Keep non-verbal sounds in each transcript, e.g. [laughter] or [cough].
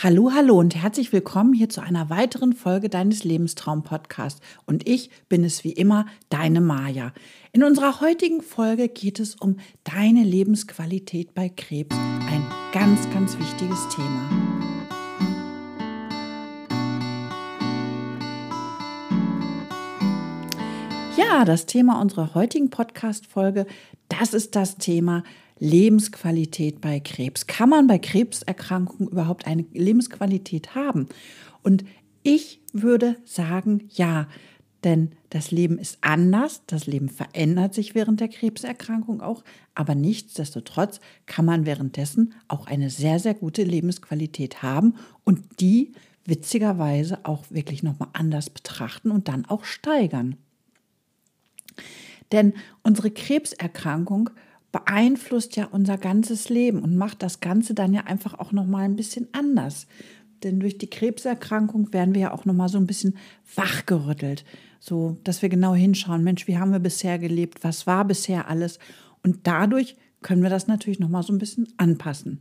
Hallo, hallo und herzlich willkommen hier zu einer weiteren Folge deines Lebenstraum-Podcasts. Und ich bin es wie immer, deine Maja. In unserer heutigen Folge geht es um deine Lebensqualität bei Krebs. Ein ganz, ganz wichtiges Thema. Ja, das Thema unserer heutigen Podcast-Folge, das ist das Thema Lebensqualität bei Krebs. Kann man bei Krebserkrankungen überhaupt eine Lebensqualität haben? Und ich würde sagen, ja, denn das Leben ist anders, das Leben verändert sich während der Krebserkrankung auch, aber nichtsdestotrotz kann man währenddessen auch eine sehr, sehr gute Lebensqualität haben und die witzigerweise auch wirklich nochmal anders betrachten und dann auch steigern. Denn unsere Krebserkrankung beeinflusst ja unser ganzes Leben und macht das Ganze dann ja einfach auch noch mal ein bisschen anders. Denn durch die Krebserkrankung werden wir ja auch noch mal so ein bisschen wachgerüttelt, so dass wir genau hinschauen, Mensch, wie haben wir bisher gelebt, was war bisher alles und dadurch können wir das natürlich noch mal so ein bisschen anpassen.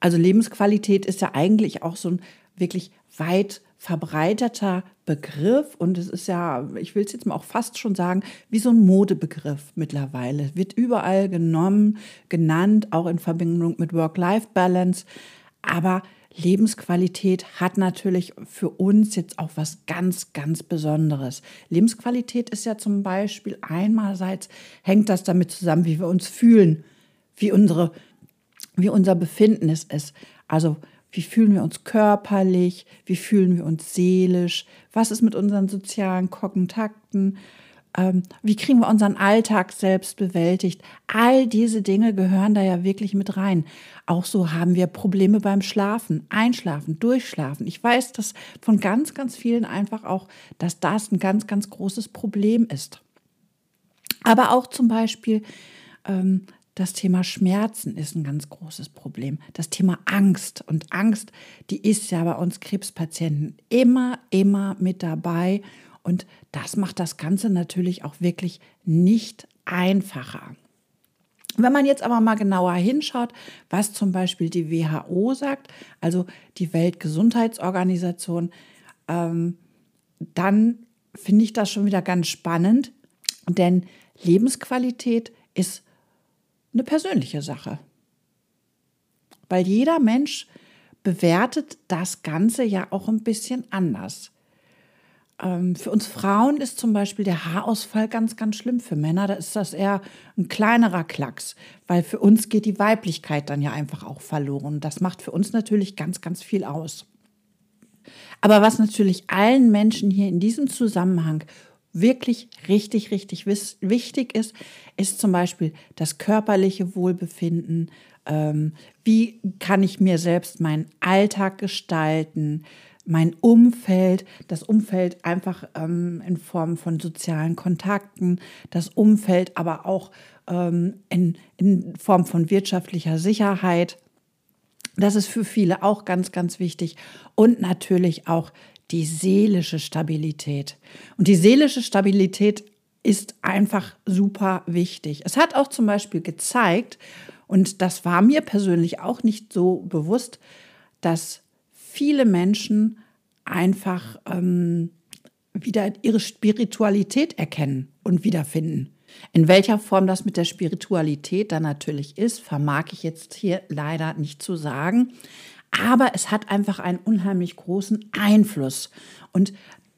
Also Lebensqualität ist ja eigentlich auch so ein wirklich weit verbreiteter Begriff und es ist ja, ich will es jetzt mal auch fast schon sagen, wie so ein Modebegriff mittlerweile. Wird überall genommen, genannt, auch in Verbindung mit Work-Life-Balance. Aber Lebensqualität hat natürlich für uns jetzt auch was ganz, ganz Besonderes. Lebensqualität ist ja zum Beispiel einmalseits hängt das damit zusammen, wie wir uns fühlen, wie unsere, wie unser Befinden ist. Also wie fühlen wir uns körperlich? Wie fühlen wir uns seelisch? Was ist mit unseren sozialen Kontakten? Ähm, wie kriegen wir unseren Alltag selbst bewältigt? All diese Dinge gehören da ja wirklich mit rein. Auch so haben wir Probleme beim Schlafen, Einschlafen, Durchschlafen. Ich weiß das von ganz, ganz vielen einfach auch, dass das ein ganz, ganz großes Problem ist. Aber auch zum Beispiel ähm, das Thema Schmerzen ist ein ganz großes Problem. Das Thema Angst. Und Angst, die ist ja bei uns Krebspatienten immer, immer mit dabei. Und das macht das Ganze natürlich auch wirklich nicht einfacher. Wenn man jetzt aber mal genauer hinschaut, was zum Beispiel die WHO sagt, also die Weltgesundheitsorganisation, ähm, dann finde ich das schon wieder ganz spannend, denn Lebensqualität ist eine persönliche Sache. Weil jeder Mensch bewertet das Ganze ja auch ein bisschen anders. Ähm, für uns Frauen ist zum Beispiel der Haarausfall ganz, ganz schlimm. Für Männer da ist das eher ein kleinerer Klacks, weil für uns geht die Weiblichkeit dann ja einfach auch verloren. Das macht für uns natürlich ganz, ganz viel aus. Aber was natürlich allen Menschen hier in diesem Zusammenhang wirklich richtig, richtig wichtig ist, ist zum Beispiel das körperliche Wohlbefinden. Ähm, wie kann ich mir selbst meinen Alltag gestalten? Mein Umfeld, das Umfeld einfach ähm, in Form von sozialen Kontakten, das Umfeld aber auch ähm, in, in Form von wirtschaftlicher Sicherheit. Das ist für viele auch ganz, ganz wichtig. Und natürlich auch die seelische Stabilität. Und die seelische Stabilität ist einfach super wichtig. Es hat auch zum Beispiel gezeigt, und das war mir persönlich auch nicht so bewusst, dass viele Menschen einfach ähm, wieder ihre Spiritualität erkennen und wiederfinden. In welcher Form das mit der Spiritualität dann natürlich ist, vermag ich jetzt hier leider nicht zu sagen. Aber es hat einfach einen unheimlich großen Einfluss. Und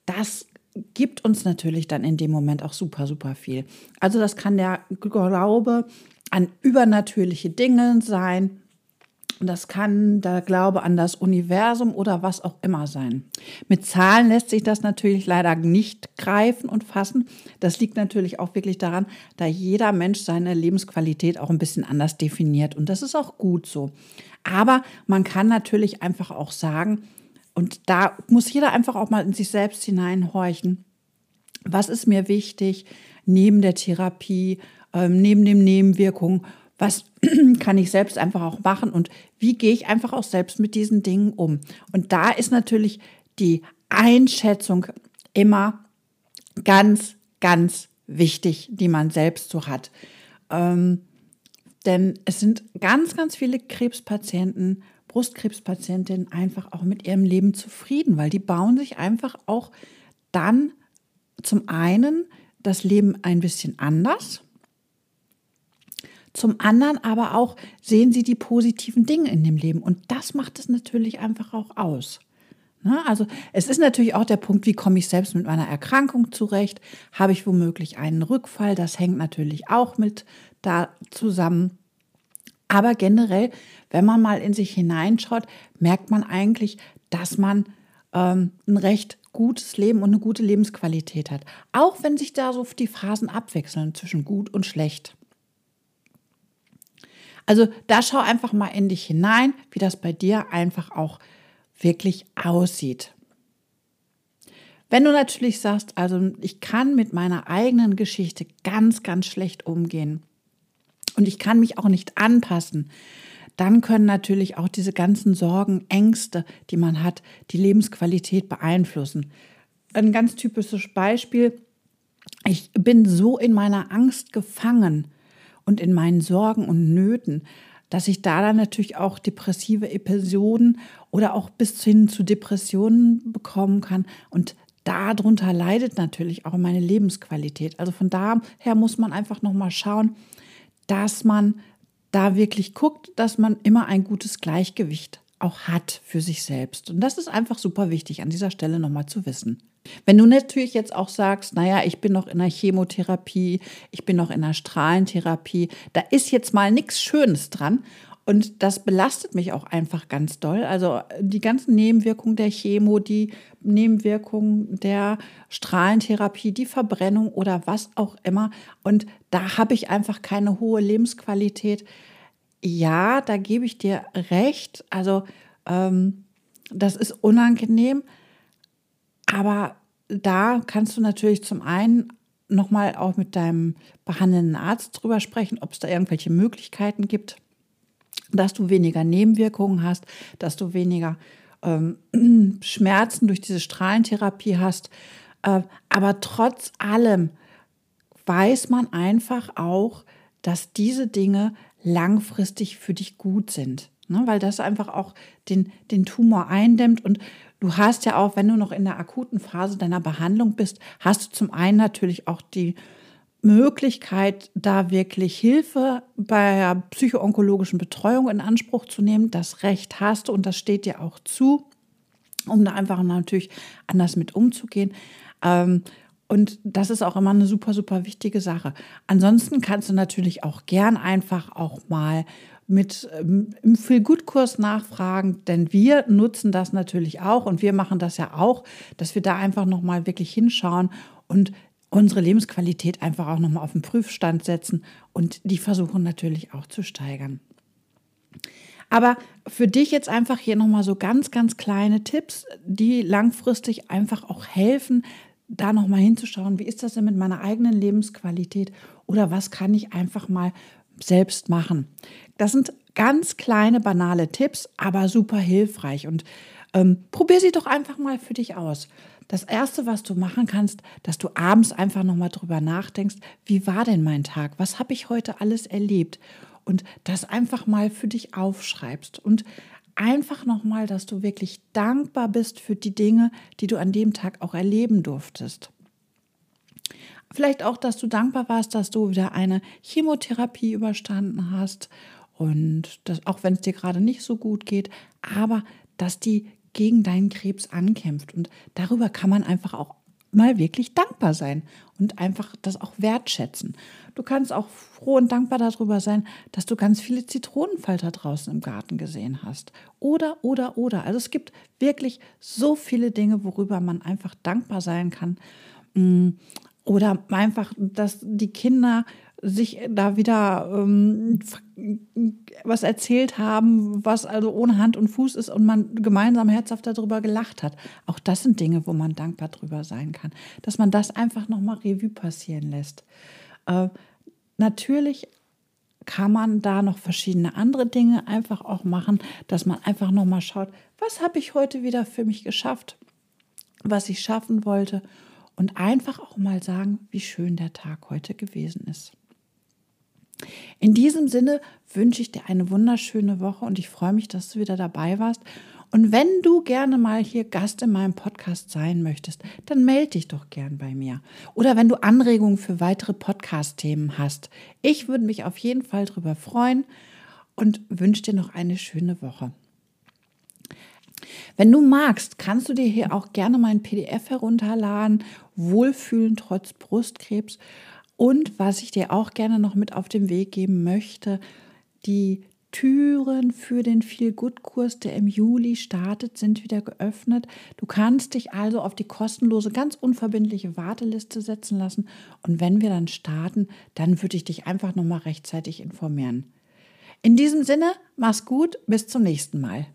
das gibt uns natürlich dann in dem Moment auch super, super viel. Also das kann der Glaube an übernatürliche Dinge sein. Das kann der Glaube an das Universum oder was auch immer sein. Mit Zahlen lässt sich das natürlich leider nicht greifen und fassen. Das liegt natürlich auch wirklich daran, da jeder Mensch seine Lebensqualität auch ein bisschen anders definiert. Und das ist auch gut so. Aber man kann natürlich einfach auch sagen, und da muss jeder einfach auch mal in sich selbst hineinhorchen, was ist mir wichtig neben der Therapie, ähm, neben den Nebenwirkungen, was [clears throat] kann ich selbst einfach auch machen und wie gehe ich einfach auch selbst mit diesen Dingen um. Und da ist natürlich die Einschätzung immer ganz, ganz wichtig, die man selbst so hat. Ähm, denn es sind ganz, ganz viele Krebspatienten Brustkrebspatientinnen einfach auch mit ihrem Leben zufrieden, weil die bauen sich einfach auch dann zum einen das Leben ein bisschen anders, zum anderen aber auch sehen sie die positiven Dinge in dem Leben und das macht es natürlich einfach auch aus. Ne? Also es ist natürlich auch der Punkt, wie komme ich selbst mit meiner Erkrankung zurecht? Habe ich womöglich einen Rückfall? Das hängt natürlich auch mit da zusammen. Aber generell, wenn man mal in sich hineinschaut, merkt man eigentlich, dass man ähm, ein recht gutes Leben und eine gute Lebensqualität hat. Auch wenn sich da so die Phasen abwechseln zwischen gut und schlecht. Also da schau einfach mal in dich hinein, wie das bei dir einfach auch wirklich aussieht. Wenn du natürlich sagst, also ich kann mit meiner eigenen Geschichte ganz, ganz schlecht umgehen und ich kann mich auch nicht anpassen, dann können natürlich auch diese ganzen Sorgen, Ängste, die man hat, die Lebensqualität beeinflussen. Ein ganz typisches Beispiel, ich bin so in meiner Angst gefangen und in meinen Sorgen und Nöten, dass ich da dann natürlich auch depressive Episoden oder auch bis hin zu Depressionen bekommen kann. Und darunter leidet natürlich auch meine Lebensqualität. Also von daher muss man einfach nochmal schauen, dass man da wirklich guckt, dass man immer ein gutes Gleichgewicht auch hat für sich selbst. Und das ist einfach super wichtig an dieser Stelle nochmal zu wissen. Wenn du natürlich jetzt auch sagst, naja, ich bin noch in der Chemotherapie, ich bin noch in der Strahlentherapie, da ist jetzt mal nichts Schönes dran. Und das belastet mich auch einfach ganz doll. Also die ganzen Nebenwirkungen der Chemo, die Nebenwirkungen der Strahlentherapie, die Verbrennung oder was auch immer. Und da habe ich einfach keine hohe Lebensqualität. Ja, da gebe ich dir recht. Also ähm, das ist unangenehm. Aber da kannst du natürlich zum einen nochmal auch mit deinem behandelnden Arzt drüber sprechen, ob es da irgendwelche Möglichkeiten gibt, dass du weniger Nebenwirkungen hast, dass du weniger ähm, [clears throat] Schmerzen durch diese Strahlentherapie hast. Äh, aber trotz allem weiß man einfach auch, dass diese Dinge langfristig für dich gut sind. Ne? Weil das einfach auch den, den Tumor eindämmt und Du hast ja auch, wenn du noch in der akuten Phase deiner Behandlung bist, hast du zum einen natürlich auch die Möglichkeit, da wirklich Hilfe bei psychoonkologischen Betreuung in Anspruch zu nehmen. Das Recht hast du und das steht dir auch zu, um da einfach natürlich anders mit umzugehen. Ähm, und das ist auch immer eine super, super wichtige Sache. Ansonsten kannst du natürlich auch gern einfach auch mal mit ähm, im Feel-Good-Kurs nachfragen, denn wir nutzen das natürlich auch und wir machen das ja auch, dass wir da einfach nochmal wirklich hinschauen und unsere Lebensqualität einfach auch nochmal auf den Prüfstand setzen und die versuchen natürlich auch zu steigern. Aber für dich jetzt einfach hier nochmal so ganz, ganz kleine Tipps, die langfristig einfach auch helfen, da nochmal hinzuschauen, wie ist das denn mit meiner eigenen Lebensqualität oder was kann ich einfach mal selbst machen. Das sind ganz kleine, banale Tipps, aber super hilfreich. Und ähm, probier sie doch einfach mal für dich aus. Das Erste, was du machen kannst, dass du abends einfach nochmal drüber nachdenkst, wie war denn mein Tag? Was habe ich heute alles erlebt? Und das einfach mal für dich aufschreibst. Und einfach nochmal, dass du wirklich dankbar bist für die Dinge, die du an dem Tag auch erleben durftest. Vielleicht auch, dass du dankbar warst, dass du wieder eine Chemotherapie überstanden hast und das, auch wenn es dir gerade nicht so gut geht, aber dass die gegen deinen Krebs ankämpft. Und darüber kann man einfach auch mal wirklich dankbar sein und einfach das auch wertschätzen. Du kannst auch froh und dankbar darüber sein, dass du ganz viele Zitronenfalter draußen im Garten gesehen hast. Oder, oder, oder. Also es gibt wirklich so viele Dinge, worüber man einfach dankbar sein kann. Oder einfach, dass die Kinder sich da wieder ähm, was erzählt haben, was also ohne Hand und Fuß ist und man gemeinsam herzhaft darüber gelacht hat. Auch das sind Dinge, wo man dankbar drüber sein kann. Dass man das einfach nochmal Revue passieren lässt. Äh, natürlich kann man da noch verschiedene andere Dinge einfach auch machen, dass man einfach nochmal schaut, was habe ich heute wieder für mich geschafft, was ich schaffen wollte und einfach auch mal sagen, wie schön der Tag heute gewesen ist. In diesem Sinne wünsche ich dir eine wunderschöne Woche und ich freue mich, dass du wieder dabei warst. Und wenn du gerne mal hier Gast in meinem Podcast sein möchtest, dann melde dich doch gern bei mir. Oder wenn du Anregungen für weitere Podcast-Themen hast. Ich würde mich auf jeden Fall darüber freuen und wünsche dir noch eine schöne Woche. Wenn du magst, kannst du dir hier auch gerne mein PDF herunterladen, Wohlfühlen trotz Brustkrebs. Und was ich dir auch gerne noch mit auf den Weg geben möchte, die Türen für den Feel-Good-Kurs, der im Juli startet, sind wieder geöffnet. Du kannst dich also auf die kostenlose, ganz unverbindliche Warteliste setzen lassen. Und wenn wir dann starten, dann würde ich dich einfach nochmal rechtzeitig informieren. In diesem Sinne, mach's gut, bis zum nächsten Mal.